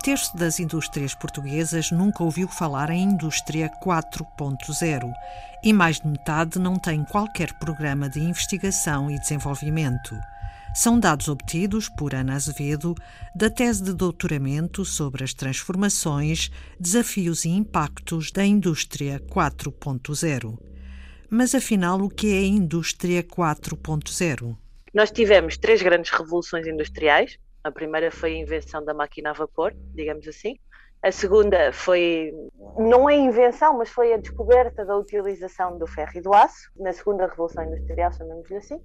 terço das indústrias portuguesas nunca ouviu falar em indústria 4.0 e mais de metade não tem qualquer programa de investigação e desenvolvimento. São dados obtidos por Ana Azevedo da tese de doutoramento sobre as transformações, desafios e impactos da indústria 4.0. Mas afinal, o que é a indústria 4.0? Nós tivemos três grandes revoluções industriais. A primeira foi a invenção da máquina a vapor, digamos assim. A segunda foi, não é invenção, mas foi a descoberta da utilização do ferro e do aço, na segunda revolução industrial, chamamos-lhe assim.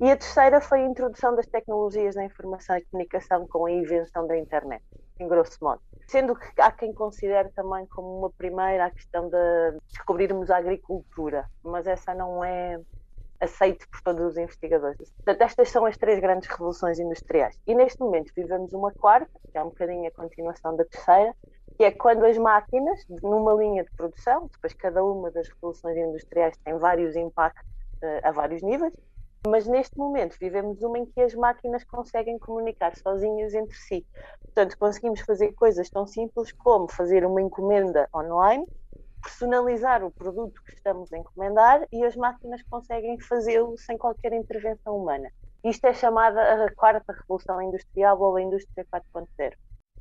E a terceira foi a introdução das tecnologias da informação e comunicação com a invenção da internet, em grosso modo. Sendo que há quem considere também como uma primeira a questão de descobrirmos a agricultura, mas essa não é aceite por todos os investigadores. Portanto, estas são as três grandes revoluções industriais. E neste momento vivemos uma quarta, que é um bocadinho a continuação da terceira, que é quando as máquinas, numa linha de produção, depois cada uma das revoluções industriais tem vários impactos uh, a vários níveis, mas neste momento vivemos uma em que as máquinas conseguem comunicar sozinhas entre si. Portanto, conseguimos fazer coisas tão simples como fazer uma encomenda online, personalizar o produto que estamos a encomendar e as máquinas conseguem fazê-lo sem qualquer intervenção humana. Isto é chamada a quarta revolução industrial ou a indústria 4.0.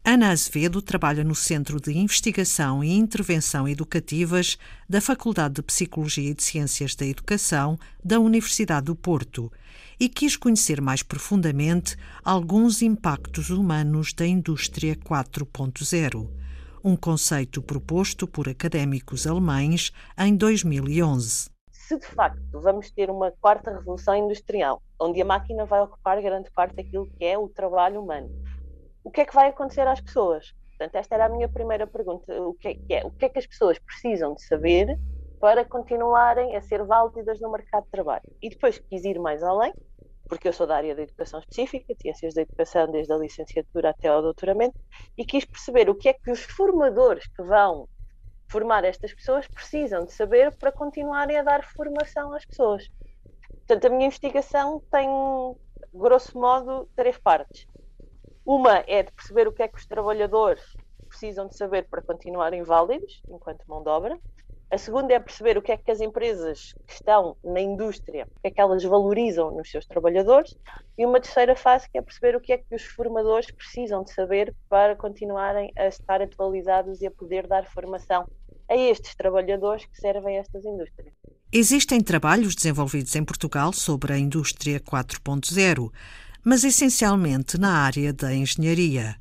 Ana Azevedo trabalha no Centro de Investigação e Intervenção Educativas da Faculdade de Psicologia e de Ciências da Educação da Universidade do Porto e quis conhecer mais profundamente alguns impactos humanos da indústria 4.0, um conceito proposto por académicos alemães em 2011. Se de facto vamos ter uma quarta revolução industrial, onde a máquina vai ocupar grande parte daquilo que é o trabalho humano, o que é que vai acontecer às pessoas? Portanto, esta era a minha primeira pergunta. O que é que, é? O que, é que as pessoas precisam de saber para continuarem a ser válidas no mercado de trabalho? E depois quis ir mais além, porque eu sou da área da educação específica, ciências da educação desde a licenciatura até ao doutoramento, e quis perceber o que é que os formadores que vão formar estas pessoas precisam de saber para continuarem a dar formação às pessoas. Portanto, a minha investigação tem, grosso modo, três partes. Uma é de perceber o que é que os trabalhadores precisam de saber para continuarem válidos enquanto mão de obra. A segunda é perceber o que é que as empresas que estão na indústria, o que é que elas valorizam nos seus trabalhadores. E uma terceira fase que é perceber o que é que os formadores precisam de saber para continuarem a estar atualizados e a poder dar formação a estes trabalhadores que servem a estas indústrias. Existem trabalhos desenvolvidos em Portugal sobre a indústria 4.0 mas essencialmente na área da engenharia.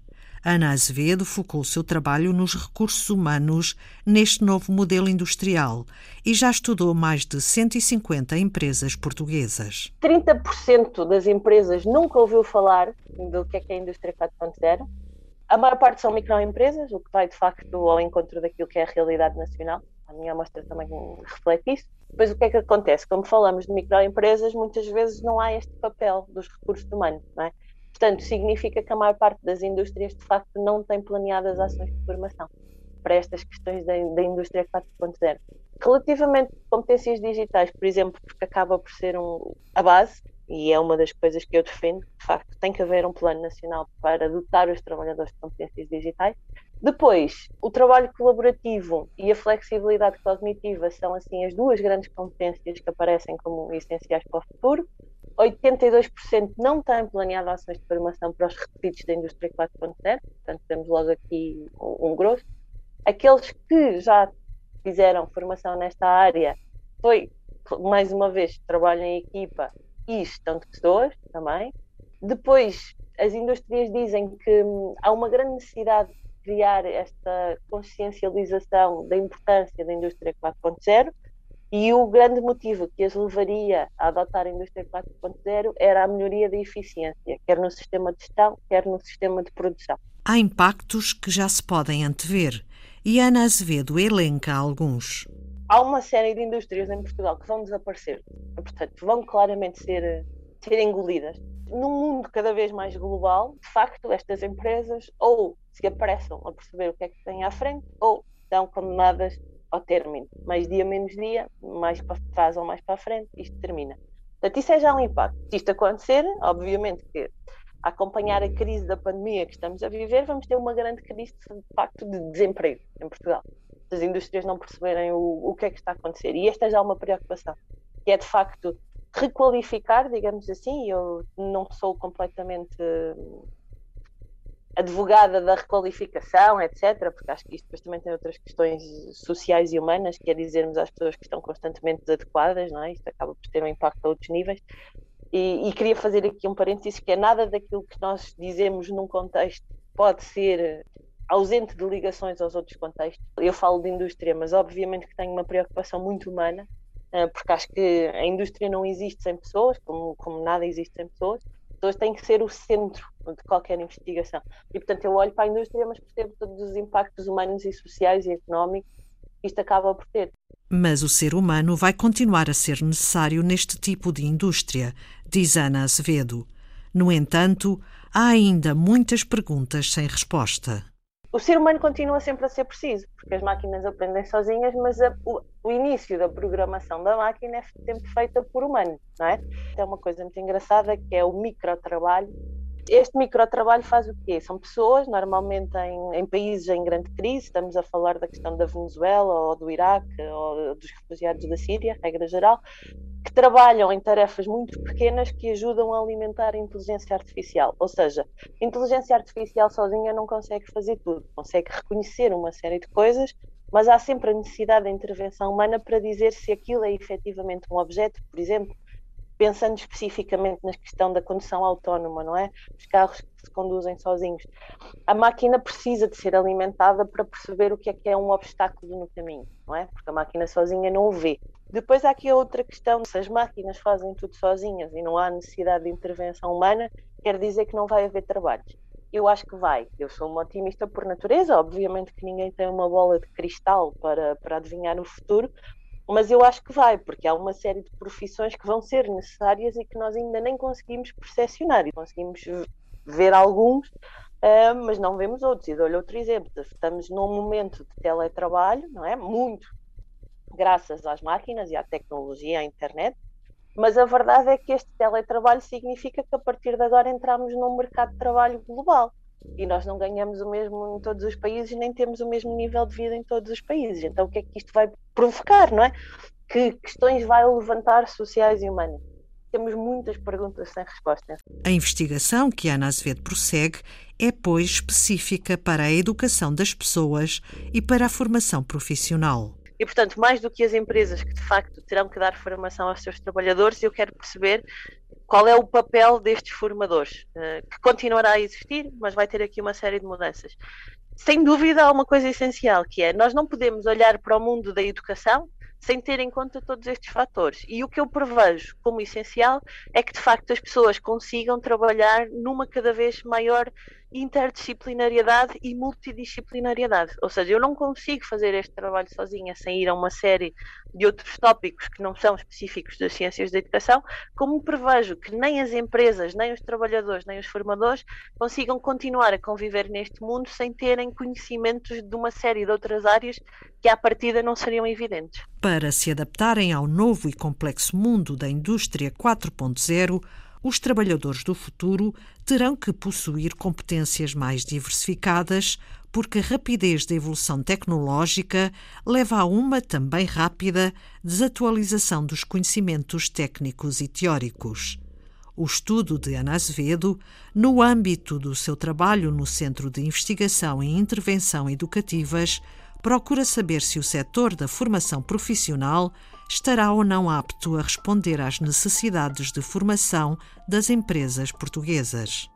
Ana Azevedo focou seu trabalho nos recursos humanos neste novo modelo industrial e já estudou mais de 150 empresas portuguesas. 30% das empresas nunca ouviu falar do que é, que é a indústria 4.0. A maior parte são microempresas, o que vai de facto ao encontro daquilo que é a realidade nacional. A minha amostra também reflete isso. Depois, o que é que acontece? Como falamos de microempresas, muitas vezes não há este papel dos recursos humanos, não é? Portanto, significa que a maior parte das indústrias, de facto, não tem planeadas ações de formação para estas questões da, da indústria 4.0. Relativamente a competências digitais, por exemplo, porque acaba por ser um, a base, e é uma das coisas que eu defendo, de facto, tem que haver um plano nacional para dotar os trabalhadores de competências digitais. Depois, o trabalho colaborativo e a flexibilidade cognitiva são assim as duas grandes competências que aparecem como essenciais para o futuro. 82% não têm planeado ações de formação para os requisitos da indústria 4.0, portanto temos logo aqui um, grosso. Aqueles que já fizeram formação nesta área foi, mais uma vez, trabalho em equipa e gestão de pessoas também. Depois, as indústrias dizem que hum, há uma grande necessidade criar esta consciencialização da importância da indústria 4.0 e o grande motivo que as levaria a adotar a indústria 4.0 era a melhoria da eficiência, quer no sistema de gestão, quer no sistema de produção. Há impactos que já se podem antever e Ana Azevedo elenca alguns. Há uma série de indústrias em Portugal que vão desaparecer, portanto, vão claramente ser, ser engolidas num mundo cada vez mais global, de facto, estas empresas ou se apressam a perceber o que é que têm à frente ou estão condenadas ao término. Mais dia, menos dia, mais para trás ou mais para a frente, isto termina. Portanto, isso é já um impacto. Se isto acontecer, obviamente que a acompanhar a crise da pandemia que estamos a viver, vamos ter uma grande crise de facto de desemprego em Portugal. As indústrias não perceberem o, o que é que está a acontecer. E esta já é uma preocupação, que é de facto requalificar, digamos assim. Eu não sou completamente advogada da requalificação, etc., porque acho que isto depois também tem outras questões sociais e humanas, que é dizermos às pessoas que estão constantemente desadequadas, não é? Isto acaba por ter um impacto a outros níveis. E, e, queria fazer aqui um parênteses que é nada daquilo que nós dizemos num contexto pode ser ausente de ligações aos outros contextos. Eu falo de indústria, mas obviamente que tenho uma preocupação muito humana, eh, porque acho que a indústria não existe sem pessoas, como, como nada existe sem pessoas, pessoas têm que ser o centro de qualquer investigação. E, portanto, eu olho para a indústria, mas percebo todos os impactos humanos e sociais e económicos que isto acaba por ter. Mas o ser humano vai continuar a ser necessário neste tipo de indústria, diz Ana Azevedo. No entanto, há ainda muitas perguntas sem resposta o ser humano continua sempre a ser preciso, porque as máquinas aprendem sozinhas, mas a, o, o, início da programação da máquina é sempre feita por humanos, não é? É uma coisa muito engraçada que é o microtrabalho. Este microtrabalho faz o quê? São pessoas, normalmente em, em, países em grande crise, estamos a falar da questão da Venezuela ou do Iraque ou dos refugiados da Síria, regra geral, que trabalham em tarefas muito pequenas que ajudam a alimentar a inteligência artificial. Ou seja, a inteligência artificial sozinha não consegue fazer tudo, consegue reconhecer uma série de coisas, mas há sempre a necessidade da intervenção humana para dizer se aquilo é efetivamente um objeto, por exemplo, pensando especificamente na questão da condução autónoma, não é? Os carros que se conduzem sozinhos. A máquina precisa de ser alimentada para perceber o que é que é um obstáculo no caminho, não é? Porque a máquina sozinha não o vê. Depois há aqui outra questão, se as máquinas fazem tudo sozinhas e não há necessidade de intervenção humana, quer dizer que não vai haver trabalhos. Eu acho que vai. Eu sou uma otimista por natureza, obviamente que ninguém tem uma bola de cristal para, para adivinhar o futuro, mas eu acho que vai, porque há uma série de profissões que vão ser necessárias e que nós ainda nem conseguimos percepcionar e conseguimos ver alguns, uh, mas não vemos outros. E dou-lhe outro exemplo: estamos num momento de teletrabalho, não é? Muito graças às máquinas e à tecnologia, à internet, mas a verdade é que este teletrabalho significa que a partir de agora entramos num mercado de trabalho global e nós não ganhamos o mesmo em todos os países, nem temos o mesmo nível de vida em todos os países. Então, o que é que isto vai provocar, não é? Que questões vai levantar sociais e humanas? Temos muitas perguntas sem resposta. A investigação que Ana Azevedo prossegue é, pois, específica para a educação das pessoas e para a formação profissional. E, portanto, mais do que as empresas que de facto terão que dar formação aos seus trabalhadores, eu quero perceber qual é o papel destes formadores, eh, que continuará a existir, mas vai ter aqui uma série de mudanças. Sem dúvida, há uma coisa essencial, que é nós não podemos olhar para o mundo da educação sem ter em conta todos estes fatores. E o que eu prevejo como essencial é que, de facto, as pessoas consigam trabalhar numa cada vez maior interdisciplinariedade e multidisciplinariedade. Ou seja, eu não consigo fazer este trabalho sozinha sem ir a uma série de outros tópicos que não são específicos das ciências da educação, como prevejo que nem as empresas, nem os trabalhadores, nem os formadores consigam continuar a conviver neste mundo sem terem conhecimentos de uma série de outras áreas que à partida não seriam evidentes. Para se adaptarem ao novo e complexo mundo da indústria 4.0, os trabalhadores do futuro terão que possuir competências mais diversificadas, porque a rapidez da evolução tecnológica leva a uma também rápida desatualização dos conhecimentos técnicos e teóricos. O estudo de Ana Azevedo, no âmbito do seu trabalho no Centro de Investigação e Intervenção Educativas, procura saber se o setor da formação profissional estará ou não apto a responder às necessidades de formação das empresas portuguesas.